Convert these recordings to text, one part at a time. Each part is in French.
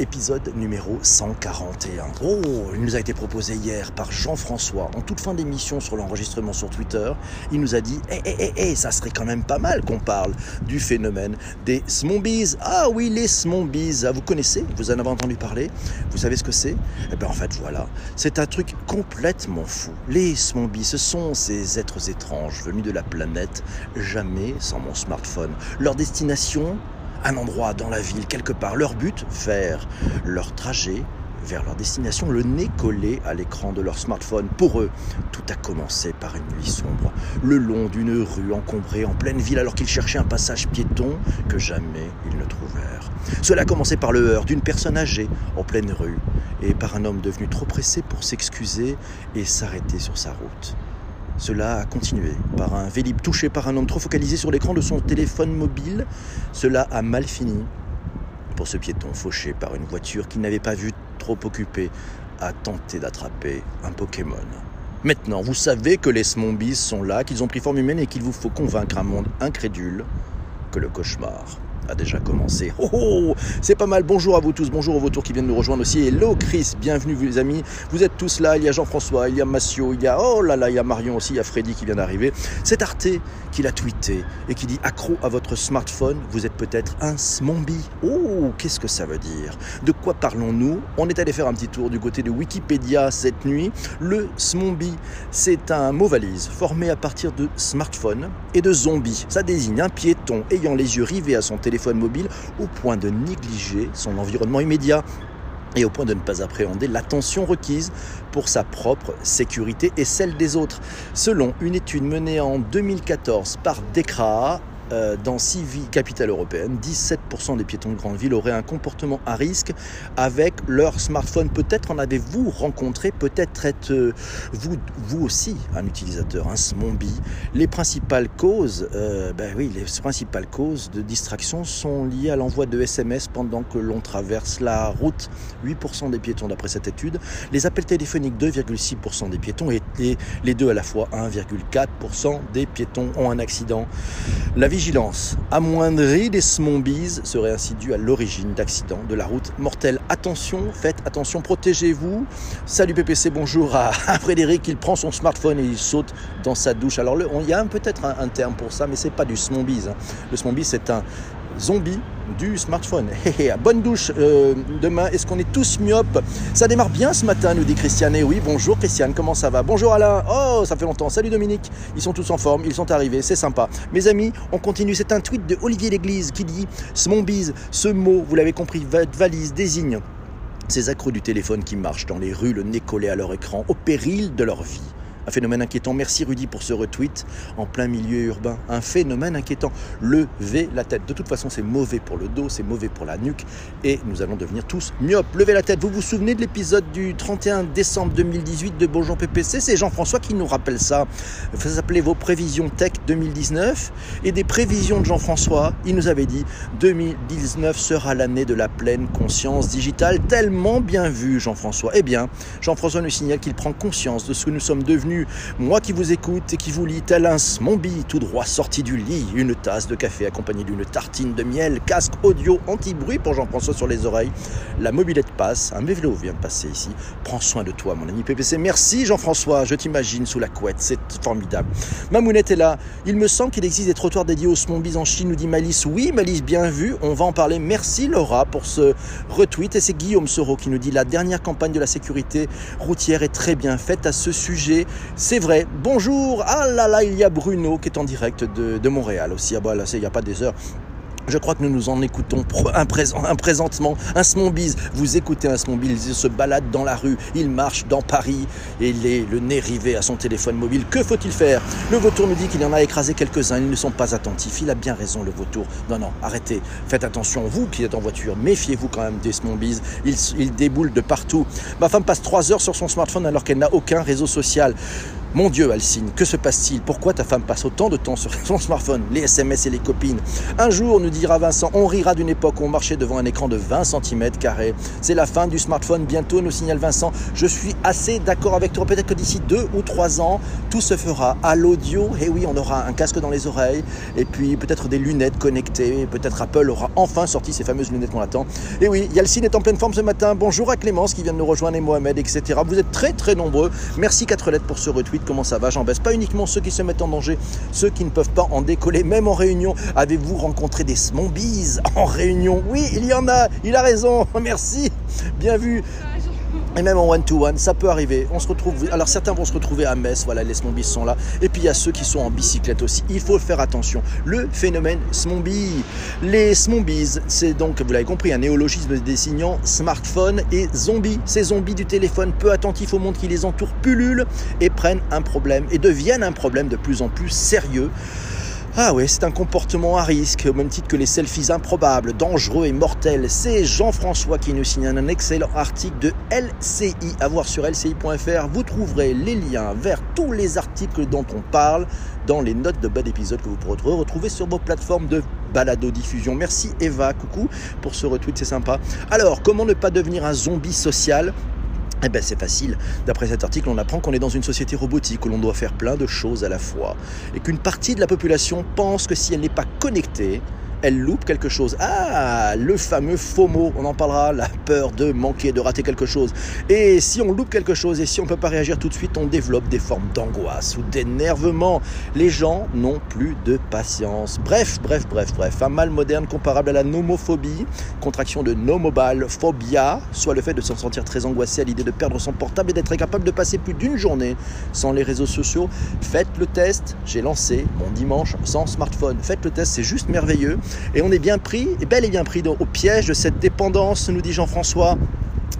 épisode numéro 141. Oh, il nous a été proposé hier par Jean-François en toute fin d'émission sur l'enregistrement sur Twitter. Il nous a dit Eh, eh, eh, eh, ça serait quand même pas mal qu'on parle du phénomène des smombies. Ah oui, les smombies. Ah, vous connaissez? Vous en avez entendu parler? Vous savez ce que c'est? Eh bien, en fait, voilà. C'est un truc complètement fou. Les smombies, ce sont ces êtres étranges venus de la planète, jamais sans mon smartphone. Leur destination? Un endroit dans la ville, quelque part. Leur but, faire leur trajet vers leur destination, le nez collé à l'écran de leur smartphone. Pour eux, tout a commencé par une nuit sombre, le long d'une rue encombrée en pleine ville alors qu'ils cherchaient un passage piéton que jamais ils ne trouvèrent. Cela a commencé par le heurt d'une personne âgée en pleine rue et par un homme devenu trop pressé pour s'excuser et s'arrêter sur sa route. Cela a continué par un Vélib touché par un homme trop focalisé sur l'écran de son téléphone mobile. Cela a mal fini pour ce piéton fauché par une voiture qu'il n'avait pas vu trop occupée à tenter d'attraper un Pokémon. Maintenant, vous savez que les Smombies sont là, qu'ils ont pris forme humaine et qu'il vous faut convaincre un monde incrédule que le cauchemar déjà commencé. Oh, oh c'est pas mal. Bonjour à vous tous, bonjour aux vautours qui viennent nous rejoindre aussi. Hello Chris, bienvenue les amis. Vous êtes tous là. Il y a Jean-François, il y a Massio, il y a oh là là, il y a Marion aussi, il y a Freddy qui vient d'arriver. C'est Arte qui l'a tweeté et qui dit accro à votre smartphone, vous êtes peut-être un smombi. Oh, qu'est-ce que ça veut dire? De quoi parlons-nous? On est allé faire un petit tour du côté de Wikipédia cette nuit. Le smombi, c'est un mot valise formé à partir de smartphone et de zombie. Ça désigne un piéton ayant les yeux rivés à son téléphone mobile au point de négliger son environnement immédiat et au point de ne pas appréhender l'attention requise pour sa propre sécurité et celle des autres. Selon une étude menée en 2014 par DECRA, euh, dans six villes capitales européennes, 17% des piétons de grande ville auraient un comportement à risque avec leur smartphone. Peut-être en avez-vous rencontré, peut-être êtes vous, aussi un utilisateur, un zombie. Les principales causes, euh, ben oui, les principales causes de distraction sont liées à l'envoi de SMS pendant que l'on traverse la route. 8% des piétons d'après cette étude. Les appels téléphoniques, 2,6% des piétons et les deux à la fois, 1,4% des piétons ont un accident. La vie vigilance amoindrie des smombies serait ainsi due à l'origine d'accidents de la route mortelle. Attention, faites attention, protégez-vous. Salut PPC, bonjour à, Frédéric, il prend son smartphone et il saute dans sa douche. Alors il y a peut-être un, terme pour ça, mais c'est pas du smombies. Hein. Le smombies c'est un zombie du smartphone. bonne douche euh, demain. Est-ce qu'on est tous myopes? Ça démarre bien ce matin, nous dit Christiane. Et oui, bonjour Christiane, comment ça va? Bonjour Alain. Oh, ça fait longtemps. Salut Dominique. Ils sont tous en forme, ils sont arrivés, c'est sympa. Mes amis, on continue. C'est un tweet de Olivier L'Église qui dit Smombise, ce mot, vous l'avez compris, valise désigne ces accros du téléphone qui marchent dans les rues, le nez collé à leur écran, au péril de leur vie. Un phénomène inquiétant. Merci Rudy pour ce retweet en plein milieu urbain. Un phénomène inquiétant. Levez la tête. De toute façon, c'est mauvais pour le dos, c'est mauvais pour la nuque et nous allons devenir tous myopes. Levez la tête. Vous vous souvenez de l'épisode du 31 décembre 2018 de Bonjour PPC C'est Jean-François qui nous rappelle ça. Ça s'appelait Vos prévisions tech 2019 et des prévisions de Jean-François. Il nous avait dit 2019 sera l'année de la pleine conscience digitale. Tellement bien vu, Jean-François. Eh bien, Jean-François nous signale qu'il prend conscience de ce que nous sommes devenus moi qui vous écoute et qui vous lis tel un smombi tout droit sorti du lit, une tasse de café accompagnée d'une tartine de miel, casque audio anti-bruit pour Jean-François sur les oreilles. La mobilette passe, un vélo vient de passer ici. Prends soin de toi, mon ami PPC. Merci Jean-François, je t'imagine sous la couette, c'est formidable. Mamounette est là. Il me semble qu'il existe des trottoirs dédiés aux smombis en Chine, nous dit Malice. Oui, Malice, bien vu, on va en parler. Merci Laura pour ce retweet. Et c'est Guillaume Soro qui nous dit la dernière campagne de la sécurité routière est très bien faite à ce sujet. C'est vrai. Bonjour. Ah là là, il y a Bruno qui est en direct de, Montréal aussi. Ah bah là, il n'y a pas des heures. Je crois que nous nous en écoutons un, présent, un présentement. Un Smombise, vous écoutez un Smombise, il se balade dans la rue, il marche dans Paris et il est le nez rivé à son téléphone mobile. Que faut-il faire? Le vautour nous dit qu'il en a écrasé quelques-uns, ils ne sont pas attentifs. Il a bien raison, le vautour. Non, non, arrêtez. Faites attention, vous qui êtes en voiture, méfiez-vous quand même des Smombies. Ils, ils déboulent de partout. Ma femme passe trois heures sur son smartphone alors qu'elle n'a aucun réseau social. Mon Dieu, Alcine, que se passe-t-il? Pourquoi ta femme passe autant de temps sur son smartphone, les SMS et les copines Un jour, nous dira Vincent, on rira d'une époque où on marchait devant un écran de 20 cm. C'est la fin du smartphone bientôt, nous signale Vincent. Je suis assez d'accord avec toi. Peut-être que d'ici deux ou trois ans, tout se fera à l'audio. Et oui, on aura un casque dans les oreilles et puis peut-être des lunettes connectées. Peut-être Apple aura enfin sorti ces fameuses lunettes qu'on attend. Et oui, Yalcine est en pleine forme ce matin. Bonjour à Clémence qui vient de nous rejoindre et Mohamed, etc. Vous êtes très très nombreux. Merci 4 lettres pour ce retweet comment ça va J'en baisse pas uniquement ceux qui se mettent en danger, ceux qui ne peuvent pas en décoller, même en réunion. Avez-vous rencontré des smombies en réunion? Oui, il y en a, il a raison, merci, bien vu. Et même en one-to-one, ça peut arriver. On se retrouve. Alors certains vont se retrouver à Metz, voilà, les smombies sont là. Et puis il y a ceux qui sont en bicyclette aussi. Il faut faire attention. Le phénomène smombie. Les smombies, c'est donc, vous l'avez compris, un néologisme désignant smartphone et zombie. Ces zombies du téléphone peu attentifs au monde qui les entoure pullulent et prennent un problème et deviennent un problème de plus en plus sérieux. Ah oui, c'est un comportement à risque, au même titre que les selfies improbables, dangereux et mortels. C'est Jean-François qui nous signe un excellent article de LCI. À voir sur lci.fr, vous trouverez les liens vers tous les articles dont on parle dans les notes de bas d'épisode que vous pourrez retrouver sur vos plateformes de balado-diffusion. Merci Eva, coucou pour ce retweet, c'est sympa. Alors, comment ne pas devenir un zombie social? Eh bien c'est facile. D'après cet article, on apprend qu'on est dans une société robotique où l'on doit faire plein de choses à la fois. Et qu'une partie de la population pense que si elle n'est pas connectée, elle loupe quelque chose. Ah, le fameux FOMO, on en parlera, la peur de manquer, de rater quelque chose. Et si on loupe quelque chose et si on ne peut pas réagir tout de suite, on développe des formes d'angoisse ou d'énervement. Les gens n'ont plus de patience. Bref, bref, bref, bref. Un mal moderne comparable à la nomophobie, contraction de no mobile phobia, soit le fait de se sentir très angoissé à l'idée de perdre son portable et d'être incapable de passer plus d'une journée sans les réseaux sociaux. Faites le test. J'ai lancé mon dimanche sans smartphone. Faites le test, c'est juste merveilleux. Et on est bien pris, et bel et bien pris au piège de cette dépendance, nous dit Jean-François.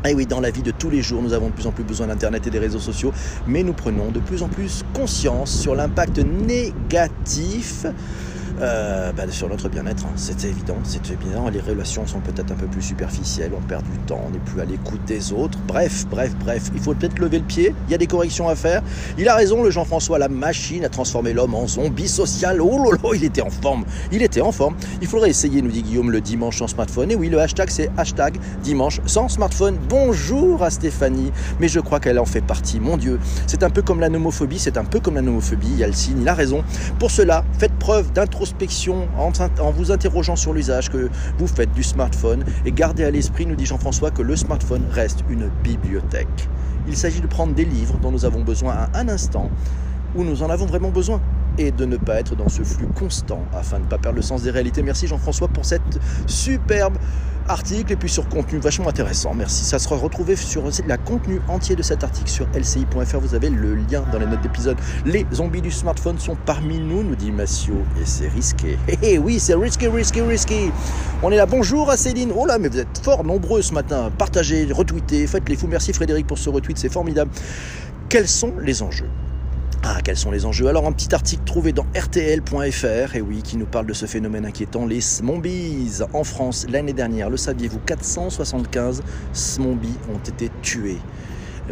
Et oui, dans la vie de tous les jours, nous avons de plus en plus besoin d'Internet et des réseaux sociaux, mais nous prenons de plus en plus conscience sur l'impact négatif euh, bah, sur notre bien-être. Hein. C'est évident, c'est évident. Les relations sont peut-être un peu plus superficielles, on perd du temps, on n'est plus à l'écoute des autres. Bref, bref, bref, il faut peut-être lever le pied, il y a des corrections à faire. Il a raison, le Jean-François, la machine a transformé l'homme en zombie social. Oh lolo, il était en forme, il était en forme. Il faudrait essayer, nous dit Guillaume, le dimanche sans smartphone. Et oui, le hashtag c'est hashtag dimanche sans smartphone. Bonjour à Stéphanie, mais je crois qu'elle en fait partie. Mon Dieu, c'est un peu comme la nomophobie, c'est un peu comme la nomophobie, il y a le signe, il a raison. Pour cela, faites preuve d'introspection en, vous interrogeant sur l'usage que vous faites du smartphone et gardez à l'esprit, nous dit Jean-François, que le smartphone reste une bibliothèque. Il s'agit de prendre des livres dont nous avons besoin à un instant où nous en avons vraiment besoin et de ne pas être dans ce flux constant afin de ne pas perdre le sens des réalités. Merci Jean-François pour cette superbe article et puis sur contenu vachement intéressant. Merci. Ça sera retrouvé sur la contenu entier de cet article sur lci.fr. Vous avez le lien dans les notes d'épisode. Les zombies du smartphone sont parmi nous, nous dit Massio. Et c'est risqué. Eh oui, c'est risqué, risqué, risqué. On est là. Bonjour à Céline. Oh là, mais vous êtes fort nombreux ce matin. Partagez, retweetez, faites les fous. Merci Frédéric pour ce retweet, c'est formidable. Quels sont les enjeux? Ah, quels sont les enjeux Alors, un petit article trouvé dans RTL.fr, et oui, qui nous parle de ce phénomène inquiétant, les smombies. En France, l'année dernière, le saviez-vous, 475 smombies ont été tués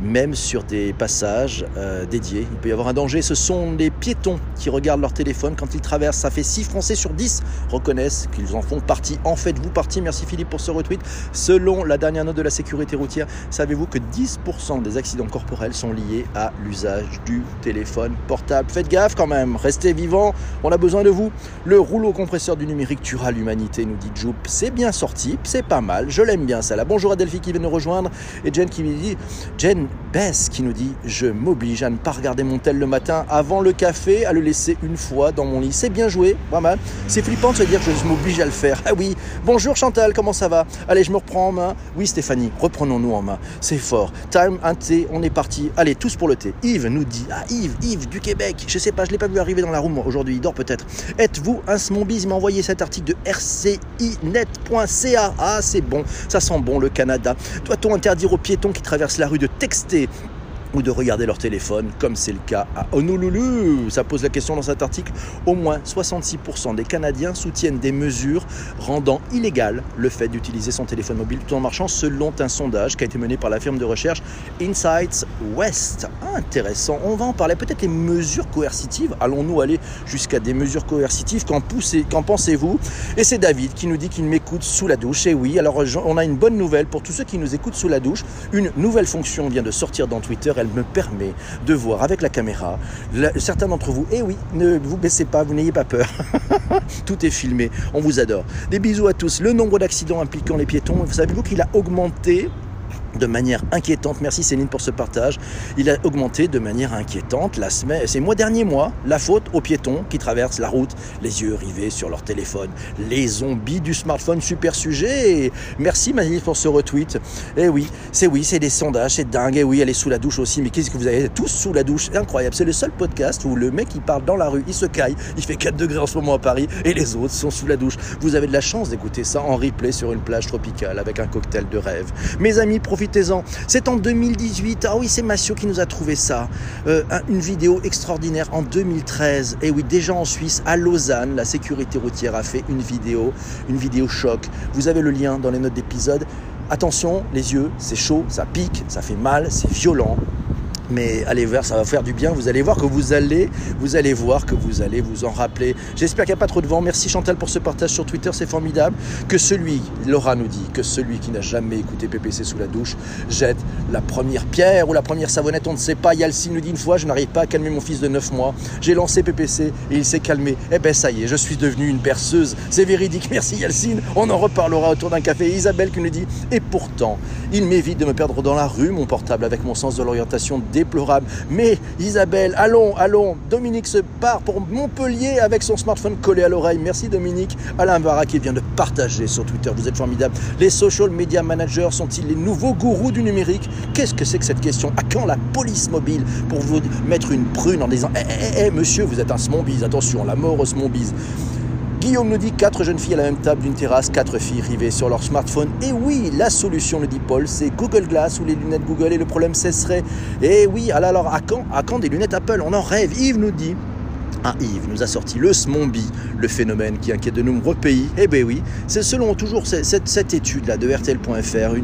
même sur des passages euh, dédiés. Il peut y avoir un danger. Ce sont les piétons qui regardent leur téléphone quand ils traversent. Ça fait 6 Français sur 10 reconnaissent qu'ils en font partie. En faites-vous partie Merci Philippe pour ce retweet. Selon la dernière note de la sécurité routière, savez-vous que 10% des accidents corporels sont liés à l'usage du téléphone portable? Faites gaffe quand même, restez vivants, on a besoin de vous. Le rouleau compresseur du numérique tuera l'humanité, nous dit Joop. C'est bien sorti, c'est pas mal, je l'aime bien ça. Là. Bonjour à Delphi qui vient nous rejoindre et Jen qui me dit Jen, Bess qui nous dit Je m'oblige à ne pas regarder mon tel le matin avant le café, à le laisser une fois dans mon lit. C'est bien joué, pas mal. C'est flippant de se dire je m'oblige à le faire. Ah oui, bonjour Chantal, comment ça va? Allez, je me reprends en main. Oui, Stéphanie, reprenons-nous en main. C'est fort. Time, un thé, on est parti. Allez, tous pour le thé. Yves nous dit Ah, Yves, Yves du Québec. Je sais pas, je l'ai pas vu arriver dans la room aujourd'hui. Il dort peut-être. Êtes-vous un smombis Il m'a envoyé cet article de rcinet.ca. Ah, c'est bon. Ça sent bon le Canada. Doit-on interdire aux piétons qui traversent la rue de 60 ou de regarder leur téléphone, comme c'est le cas à Honolulu. Ça pose la question dans cet article. Au moins 66% des Canadiens soutiennent des mesures rendant illégal le fait d'utiliser son téléphone mobile tout en marchant, selon un sondage qui a été mené par la firme de recherche Insights West. Intéressant. On va en parler. Peut-être les mesures coercitives. Allons-nous aller jusqu'à des mesures coercitives? Qu'en, qu'en pensez-vous? Et c'est David qui nous dit qu'il m'écoute sous la douche. Et oui, alors on a une bonne nouvelle pour tous ceux qui nous écoutent sous la douche. Une nouvelle fonction vient de sortir dans Twitter elle me permet de voir avec la caméra certains d'entre vous. Et eh oui, ne vous baissez pas, vous n'ayez pas peur. Tout est filmé, on vous adore. Des bisous à tous. Le nombre d'accidents impliquant les piétons, savez-vous qu'il a augmenté de manière inquiétante. Merci Céline pour ce partage. Il a augmenté de manière inquiétante la semaine, ces mois derniers mois, la faute aux piétons qui traversent la route, les yeux rivés sur leur téléphone. Les zombies du smartphone, super sujet. merci Manif pour ce retweet. Et eh oui, c'est oui, c'est des sondages, c'est dingue. Et eh oui, elle est sous la douche aussi. Mais qu'est-ce que vous avez tous sous la douche? Incroyable. C'est le seul podcast où le mec il parle dans la rue, il se caille, il fait 4 degrés en ce moment à Paris et les autres sont sous la douche. Vous avez de la chance d'écouter ça en replay sur une plage tropicale avec un cocktail de rêve. Mes amis, C'est en 2018. Ah oui, c'est Massio qui nous a trouvé ça. Euh, une vidéo extraordinaire en 2013. Et oui, déjà en Suisse, à Lausanne, la sécurité routière a fait une vidéo, une vidéo choc. Vous avez le lien dans les notes d'épisode. Attention, les yeux, c'est chaud, ça pique, ça fait mal, c'est violent mais allez voir, ça va faire du bien. Vous allez voir que vous allez, vous allez voir que vous allez vous en rappeler. J'espère qu'il n'y a pas trop de vent. Merci Chantal pour ce partage sur Twitter, c'est formidable. Que celui, Laura nous dit, que celui qui n'a jamais écouté PPC sous la douche jette la première pierre ou la première savonnette, on ne sait pas. Yalcine nous dit une fois, je n'arrive pas à calmer mon fils de 9 mois. J'ai lancé PPC et il s'est calmé. Eh ben ça y est, je suis devenue une berceuse. C'est véridique. Merci Yalcine. On en reparlera autour d'un café. Isabelle qui nous dit, et pourtant, il m'évite de me perdre dans la rue, mon portable avec mon sens de l'orientation déplorable. Mais Isabelle, allons, allons. Dominique se part pour Montpellier avec son smartphone collé à l'oreille. Merci Dominique. Alain Vara qui vient de partager sur Twitter. Vous êtes formidable. Les social media managers sont-ils les nouveaux gourous du numérique? Qu'est-ce que c'est que cette question? À quand la police mobile pour vous mettre une prune en disant Eh, eh, eh, monsieur, vous êtes un smombies, attention, la mort au smombies Guillaume nous dit quatre jeunes filles à la même table d'une terrasse, quatre filles rivées sur leur smartphone. Et oui, la solution, nous dit Paul, c'est Google Glass ou les lunettes Google et le problème cesserait. Et oui, alors à quand, à quand des lunettes Apple? On en rêve. Yves nous dit ah, Yves nous a sorti le SMOMBI, le phénomène qui inquiète de nombreux pays. Eh bien oui, c'est selon toujours cette, étude-là de RTL.fr,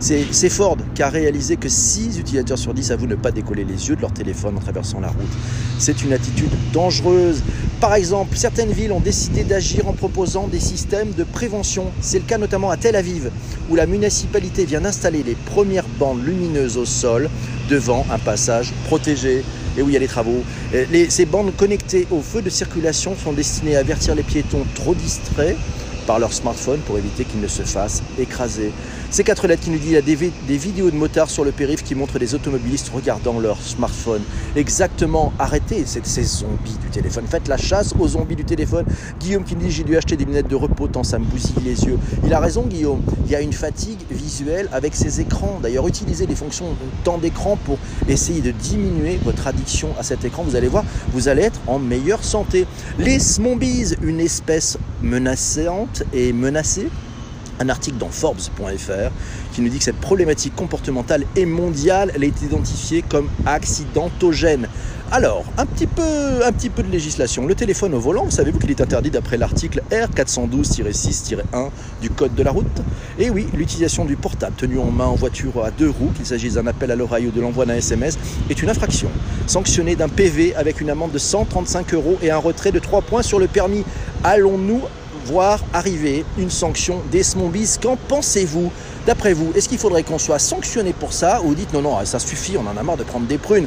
c'est Ford qui a réalisé que 6 utilisateurs sur 10 avouent ne pas décoller les yeux de leur téléphone en traversant la route. C'est une attitude dangereuse. Par exemple, certaines villes ont décidé d'agir en proposant des systèmes de prévention. C'est le cas notamment à Tel Aviv, où la municipalité vient d'installer les premières bandes lumineuses au sol devant un passage protégé. Et où il y a les travaux. ces bandes connectées au feu de circulation sont destinées à avertir les piétons trop distraits par leur smartphone pour éviter qu'ils ne se fassent écraser. Ces quatre lettres qui nous disent il y a des, vidéos de motards sur le périph' qui montrent des automobilistes regardant leur smartphone. Exactement, arrêtez ces zombies du téléphone. Faites la chasse aux zombies du téléphone. Guillaume qui nous dit j'ai dû acheter des lunettes de repos tant ça me bousille les yeux. Il a raison Guillaume, il y a une fatigue visuelle avec ces écrans. D'ailleurs, utilisez les fonctions temps d'écran pour essayer de diminuer votre addiction à cet écran. Vous allez voir, vous allez être en meilleure santé. Les zombies, une espèce menaçante et menacée un article dans Forbes.fr qui nous dit que cette problématique comportementale est mondiale, elle est identifiée comme accidentogène. Alors, un petit peu, un petit peu de législation. Le téléphone au volant, savez-vous qu'il est interdit d'après l'article R412-6-1 du Code de la route? Et oui, l'utilisation du portable tenu en main en voiture à deux roues, qu'il s'agisse d'un appel à l'oreille ou de l'envoi d'un SMS, est une infraction, sanctionnée d'un PV avec une amende de 135 euros et un retrait de 3 points sur le permis. Allons-nous voir arriver une sanction des Smombies. Qu'en pensez-vous D'après vous, est-ce qu'il faudrait qu'on soit sanctionné pour ça ou dites non, non, ça suffit, on en a marre de prendre des prunes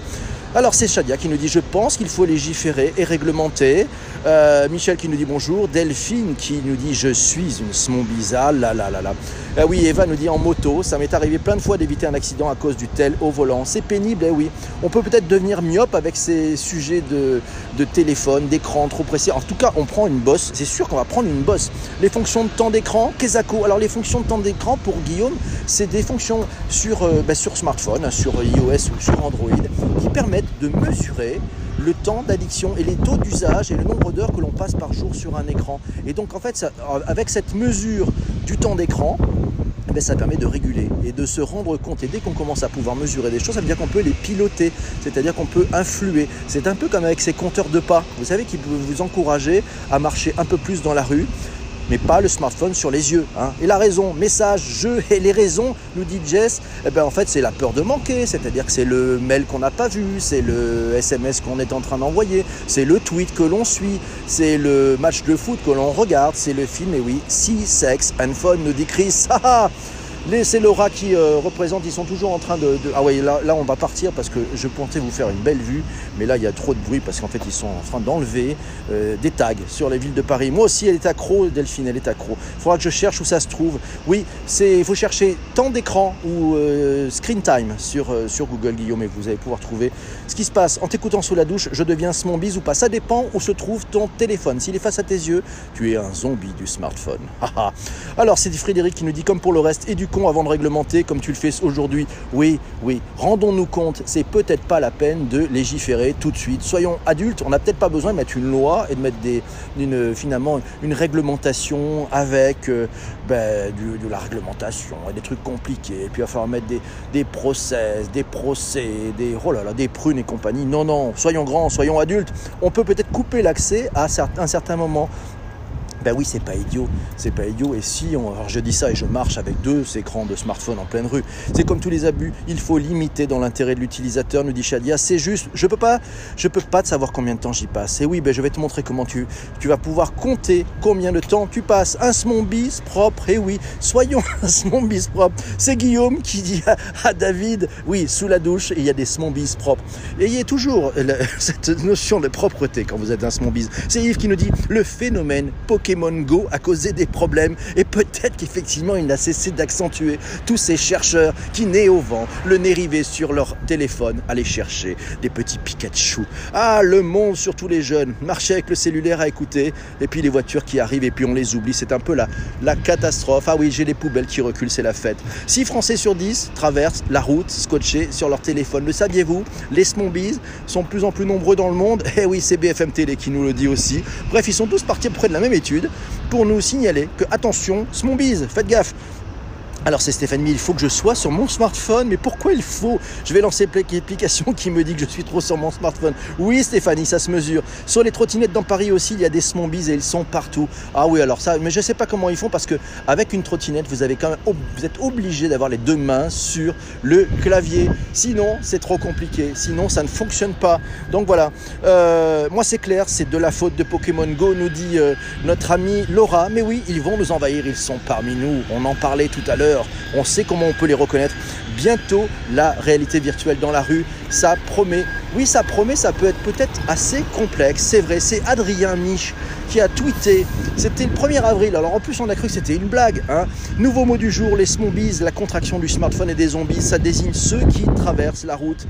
alors c'est Shadia qui nous dit je pense qu'il faut légiférer et réglementer. Euh, Michel qui nous dit bonjour. Delphine qui nous dit je suis une smombisa. Là là là là. Euh, oui, Eva nous dit en moto, ça m'est arrivé plein de fois d'éviter un accident à cause du tel au volant. C'est pénible, eh oui. On peut peut-être devenir myope avec ces sujets de, de téléphone, d'écran trop pressé. En tout cas, on prend une bosse. C'est sûr qu'on va prendre une bosse. Les fonctions de temps d'écran, Kesako. Alors les fonctions de temps d'écran pour Guillaume, c'est des fonctions sur, euh, bah, sur smartphone, sur iOS ou sur Android, qui permettent de mesurer le temps d'addiction et les taux d'usage et le nombre d'heures que l'on passe par jour sur un écran. Et donc en fait, avec cette mesure du temps d'écran, eh ben, ça permet de réguler et de se rendre compte. Et dès qu'on commence à pouvoir mesurer des choses, ça veut dire qu'on peut les piloter, c'est-à-dire qu'on peut influer. C'est un peu comme avec ces compteurs de pas, vous savez, qui peuvent vous encourager à marcher un peu plus dans la rue mais pas le smartphone sur les yeux. Hein. Et la raison, message, jeu et les raisons, nous dit Jess, eh ben en fait c'est la peur de manquer, c'est-à-dire que c'est le mail qu'on n'a pas vu, c'est le SMS qu'on est en train d'envoyer, c'est le tweet que l'on suit, c'est le match de foot que l'on regarde, c'est le film, et oui, si, sex and fun, nous dit Chris. C'est Laura qui euh, représente, ils sont toujours en train de... Ah oui, là, là, on va partir parce que je pensais vous faire une belle vue, mais là il y a trop de bruit parce qu'en fait ils sont en train d'enlever euh, des tags sur les villes de Paris. Moi aussi elle est accro, Delphine, elle est accro. Il faudra que je cherche où ça se trouve. Oui, il faut chercher temps d'écran ou euh, screen time sur, sur Google Guillaume et vous allez pouvoir trouver ce qui se passe. En t'écoutant sous la douche, je deviens bise ou pas. Ça dépend où se trouve ton téléphone. S'il est face à tes yeux, tu es un zombie du smartphone. Alors c'est Frédéric qui nous dit comme pour le reste et avant de réglementer comme tu le fais aujourd'hui. Oui, oui, rendons-nous compte, c'est peut-être pas la peine de légiférer tout de suite. Soyons adultes, on n'a peut-être pas besoin de mettre une loi et de mettre des, finalement une réglementation avec euh, ben, de la réglementation et des trucs compliqués. Et puis il va falloir mettre des, des des procès, des, oh là là, des prunes et compagnie. Non, non, soyons grands, soyons adultes. On peut peut-être couper l'accès à un certain moment ben oui, c'est pas idiot, c'est pas idiot. Et si, on, alors je dis ça et je marche avec deux écrans de smartphone en pleine rue, c'est comme tous les abus, il faut limiter dans l'intérêt de l'utilisateur, nous dit Shadia. C'est juste, je peux pas, je peux pas te savoir combien de temps j'y passe. Et oui, ben je vais te montrer comment tu, tu vas pouvoir compter combien de temps tu passes. Un bis propre, et oui, soyons un bis propre. C'est Guillaume qui dit à, David, oui, sous la douche, il y a des bis propres. Ayez toujours cette notion de propreté quand vous êtes un bis. C'est Yves qui nous dit le phénomène Pokémon Pokémon Go a causé des problèmes et peut-être qu'effectivement il n'a cessé d'accentuer tous ces chercheurs qui, nés au vent, le nez rivé sur leur téléphone, allaient chercher des petits Pikachu. Ah, le monde, surtout les jeunes, marcher avec le cellulaire à écouter et puis les voitures qui arrivent et puis on les oublie. C'est un peu la, catastrophe. Ah oui, j'ai les poubelles qui reculent, c'est la fête. 6 Français sur 10 traversent la route scotchés sur leur téléphone. Le saviez-vous? Les Smombies sont de plus en plus nombreux dans le monde. Eh oui, c'est BFM Télé qui nous le dit aussi. Bref, ils sont tous partis près de la même étude pour nous signaler que, attention, Smombies, faites gaffe, alors c'est Stéphanie, il faut que je sois sur mon smartphone, mais pourquoi il faut? Je vais lancer l'application qui me dit que je suis trop sur mon smartphone. Oui Stéphanie, ça se mesure. Sur les trottinettes dans Paris aussi, il y a des smombies et ils sont partout. Ah oui, alors ça, mais je ne sais pas comment ils font parce que avec une trottinette, vous êtes obligé d'avoir les deux mains sur le clavier. Sinon, c'est trop compliqué. Sinon, ça ne fonctionne pas. Donc voilà. Euh, moi, c'est clair, c'est de la faute de Pokémon Go, nous dit euh, notre amie Laura. Mais oui, ils vont nous envahir. Ils sont parmi nous. On en parlait tout à l'heure on sait comment on peut les reconnaître. Bientôt, la réalité virtuelle dans la rue, ça promet. Oui, ça promet, ça peut être peut-être assez complexe. C'est vrai, c'est Adrien Mich qui a tweeté. C'était le 1er avril. Alors en plus, on a cru que c'était une blague. Hein. Nouveau mot du jour, les smombies, la contraction du smartphone et des zombies. Ça désigne ceux qui traversent la route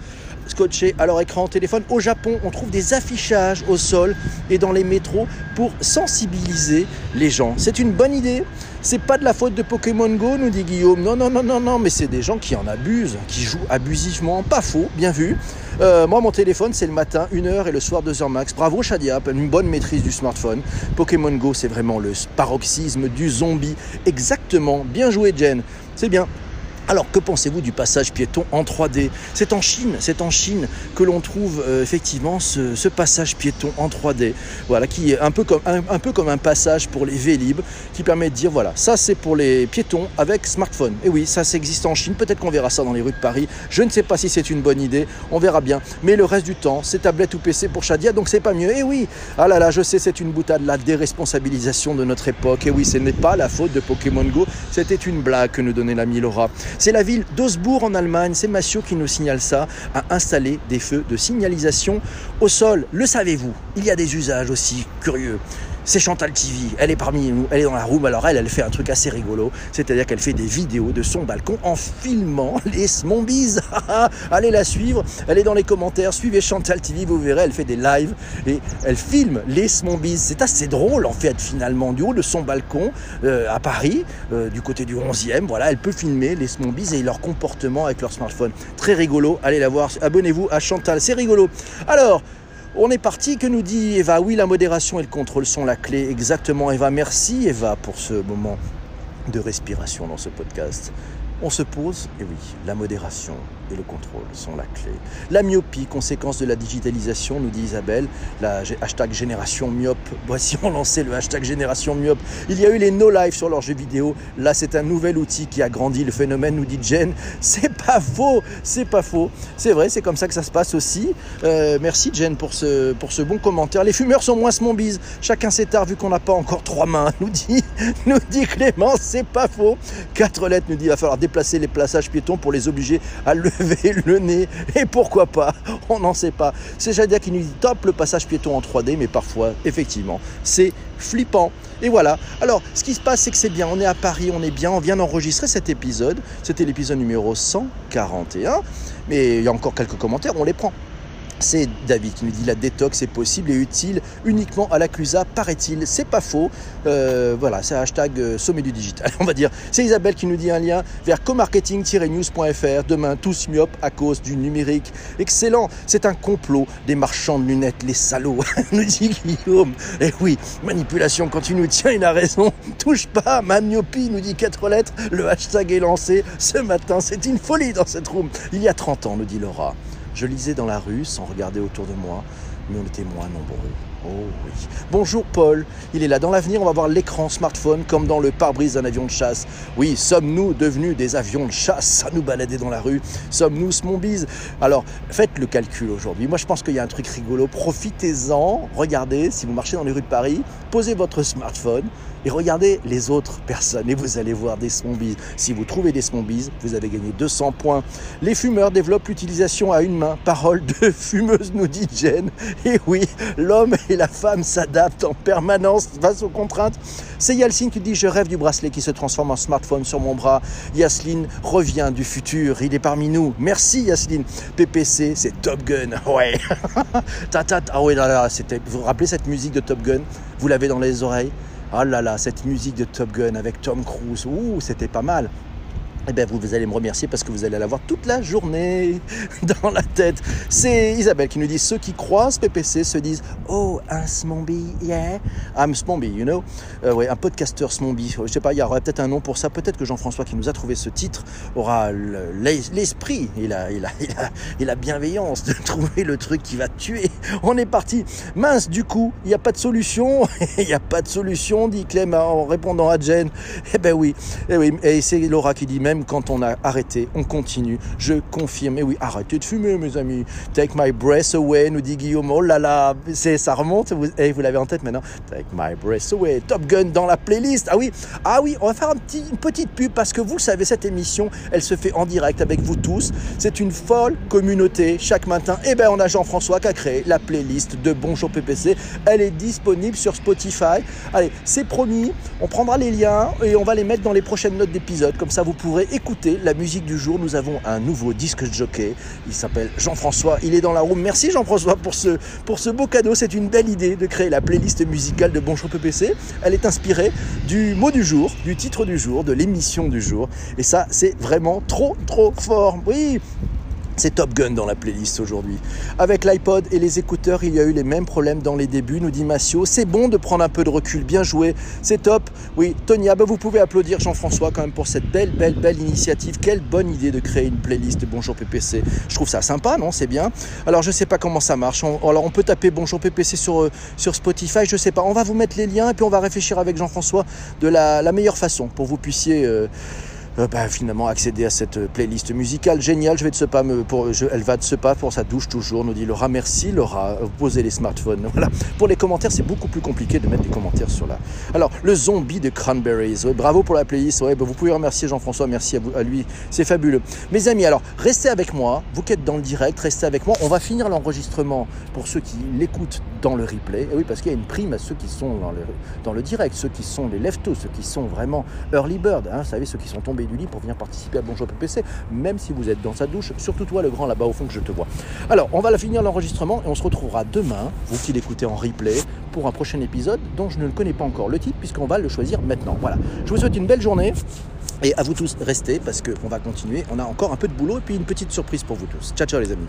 scotchés à leur écran téléphone. Au Japon, on trouve des affichages au sol et dans les métros pour sensibiliser les gens. C'est une bonne idée. C'est pas de la faute de Pokémon Go, nous dit Guillaume. Non, non, non, non, non, mais c'est des gens qui en abusent, qui jouent abusivement. Pas faux, bien vu. Euh, moi, mon téléphone, c'est le matin 1h et le soir 2h max. Bravo Shadia, une bonne maîtrise du smartphone. Pokémon Go, c'est vraiment le paroxysme du zombie. Exactement. Bien joué, Jen. C'est bien. Alors que pensez-vous du passage piéton en 3D C'est en Chine, c'est en Chine que l'on trouve euh, effectivement ce, passage piéton en 3D, voilà, qui est un peu comme un, passage pour les Vélib, qui permet de dire voilà, ça c'est pour les piétons avec smartphone. Et oui, ça existe en Chine. Peut-être qu'on verra ça dans les rues de Paris. Je ne sais pas si c'est une bonne idée, on verra bien. Mais le reste du temps, c'est tablette ou PC pour Shadia, donc c'est pas mieux. Et oui, ah là là, je sais, c'est une boutade, la déresponsabilisation de notre époque. Et oui, ce n'est pas la faute de Pokémon Go, c'était une blague que nous donnait l'ami Laura. C'est la ville d'Osbourg en Allemagne, c'est Massio qui nous signale ça, a installé des feux de signalisation au sol. Le savez-vous? Il y a des usages aussi curieux c'est Chantal TV. Elle est parmi nous, elle est dans la room. Alors elle, elle fait un truc assez rigolo, c'est-à-dire qu'elle fait des vidéos de son balcon en filmant les Smombies. Allez la suivre, elle est dans les commentaires. Suivez Chantal TV, vous verrez, elle fait des lives et elle filme les Smombies. C'est assez drôle en fait finalement du haut de son balcon euh, à Paris, euh, du côté du 11e. Voilà, elle peut filmer les Smombies et leur comportement avec leur smartphone. Très rigolo. Allez la voir. Abonnez-vous à Chantal, c'est rigolo. Alors. On est parti, que nous dit Eva? Oui, la modération et le contrôle sont la clé. Exactement, Eva. Merci, Eva, pour ce moment de respiration dans ce podcast. On se pose, et oui, la modération le contrôle sont la clé. La myopie, conséquence de la digitalisation, nous dit Isabelle, la hashtag génération myope. Voici, on lancé le hashtag génération myope. Il y a eu les no live sur leurs jeux vidéo. Là, c'est un nouvel outil qui a grandi le phénomène, nous dit Jen. C'est pas faux, c'est pas faux. C'est vrai, c'est comme ça que ça se passe aussi. Euh, merci Jen pour ce, bon commentaire. Les fumeurs sont moins smombise. Chacun ses tard vu qu'on n'a pas encore trois mains, nous dit, nous dit Clément. C'est pas faux. Quatre lettres, nous dit, il va falloir déplacer les plaçages piétons pour les obliger à lever le nez. Et pourquoi pas? On n'en sait pas. C'est Jadia qui nous dit top le passage piéton en 3D, mais parfois, effectivement, c'est flippant. Et voilà. Alors, ce qui se passe, c'est que c'est bien. On est à Paris, on est bien. On vient d'enregistrer cet épisode. C'était l'épisode numéro 141. Mais il y a encore quelques commentaires, on les prend. C'est David qui nous dit la détox est possible et utile uniquement à l'accusa, paraît-il. C'est pas faux. Euh, voilà, c'est hashtag euh, sommet du digital, on va dire. C'est Isabelle qui nous dit un lien vers comarketing-news.fr. Demain, tous myopes à cause du numérique. Excellent. C'est un complot des marchands de lunettes, les salauds, nous dit Guillaume. Eh oui, manipulation nous tiens, il a raison. Touche pas, ma myopie, nous dit quatre lettres. Le hashtag est lancé ce matin. C'est une folie dans cette room. Il y a 30 ans, nous dit Laura. Je lisais dans la rue sans regarder autour de moi, mais on était moins nombreux. Oh oui. Bonjour Paul, il est là. Dans l'avenir, on va voir l'écran smartphone comme dans le pare-brise d'un avion de chasse. Oui, sommes-nous devenus des avions de chasse? À nous balader dans la rue Sommes-nous Smombise Alors, faites le calcul aujourd'hui. Moi, je pense qu'il y a un truc rigolo. Profitez-en. Regardez, si vous marchez dans les rues de Paris, posez votre smartphone, et regardez les autres personnes et vous allez voir des smombies. Si vous trouvez des smombies, vous avez gagné 200 points. Les fumeurs développent l'utilisation à une main. Parole de fumeuse, nous dit Jen. Et oui, l'homme et la femme s'adaptent en permanence face aux contraintes. C'est Yalcine qui dit Je rêve du bracelet qui se transforme en smartphone sur mon bras. Yasline revient du futur. Il est parmi nous. Merci Yasline. PPC, c'est Top Gun. Ouais. Tatat. Ah oui, là, là. Vous vous rappelez cette musique de Top Gun? Vous l'avez dans les oreilles? Oh là là, cette musique de Top Gun avec Tom Cruise, ouh, c'était pas mal eh bien, vous, allez me remercier parce que vous allez l'avoir toute la journée dans la tête. C'est Isabelle qui nous dit ceux qui croisent PPC se disent Oh, un Smombi, yeah, I'm Smombi, you know. Euh, ouais, un podcasteur Smombi. Je sais pas, il y aura peut-être un nom pour ça. Peut-être que Jean-François qui nous a trouvé ce titre aura l'esprit et la, bienveillance de trouver le truc qui va tuer. On est parti. Mince, du coup, il n'y a pas de solution. Il n'y a pas de solution, dit Clem en répondant à Jen. Eh ben oui, eh oui. Et c'est Laura qui dit même quand on a arrêté, on continue. Je confirme. Et oui, arrêtez de fumer, mes amis. Take my breath away, nous dit Guillaume. Oh là là, ça remonte. Vous, et eh, vous l'avez en tête maintenant. Take my breath away. Top Gun dans la playlist. Ah oui, ah oui, on va faire une petite pub parce que vous savez, cette émission, elle se fait en direct avec vous tous. C'est une folle communauté chaque matin. Eh ben, on a Jean-François qui a créé la playlist de Bonjour PPC. Elle est disponible sur Spotify. Allez, c'est promis. On prendra les liens et on va les mettre dans les prochaines notes d'épisode. Comme ça, vous pourrez écouter la musique du jour. Nous avons un nouveau disque jockey. Il s'appelle Jean-François. Il est dans la room. Merci Jean-François pour ce, pour ce beau cadeau. C'est une belle idée de créer la playlist musicale de Bonjour PPC. Elle est inspirée du mot du jour, du titre du jour, de l'émission du jour. Et ça, c'est vraiment trop, trop fort. Oui, c'est Top Gun dans la playlist aujourd'hui. Avec l'iPod et les écouteurs, il y a eu les mêmes problèmes dans les débuts, nous dit Massio. C'est bon de prendre un peu de recul, bien joué, c'est top. Oui, Tonia, bah, vous pouvez applaudir Jean-François quand même pour cette belle, belle, belle initiative. Quelle bonne idée de créer une playlist Bonjour PPC. Je trouve ça sympa, non? C'est bien. Alors je sais pas comment ça marche. alors on peut taper Bonjour PPC sur, euh, sur Spotify, je sais pas. On va vous mettre les liens et puis on va réfléchir avec Jean-François de la, meilleure façon pour que vous puissiez... Euh, euh, bah, finalement accéder à cette playlist musicale géniale. Je vais de ce pas pour, elle va de ce pas pour sa douche toujours, nous dit Laura. Merci Laura, posez les smartphones. Voilà. Pour les commentaires, c'est beaucoup plus compliqué de mettre des commentaires sur là. Alors, le zombie de Cranberries. bravo pour la playlist. Bah, vous pouvez remercier Jean-François, merci à, à lui. C'est fabuleux. Mes amis, alors, restez avec moi. Vous qui êtes dans le direct, restez avec moi. On va finir l'enregistrement pour ceux qui l'écoutent dans le replay. Et oui, parce qu'il y a une prime à ceux qui sont dans le, dans le direct, ceux qui sont les leftos, ceux qui sont vraiment early bird. Hein, vous savez, ceux qui sont tombés du lit pour venir participer à Bonjour PPC, même si vous êtes dans sa douche, surtout toi le grand là-bas au fond que je te vois. Alors, on va finir l'enregistrement et on se retrouvera demain, vous qui l'écoutez en replay, pour un prochain épisode dont je ne connais pas encore le titre puisqu'on va le choisir maintenant. Voilà, je vous souhaite une belle journée. Et à vous tous, restez parce qu'on va continuer. On a encore un peu de boulot et puis une petite surprise pour vous tous. Ciao, ciao les amis.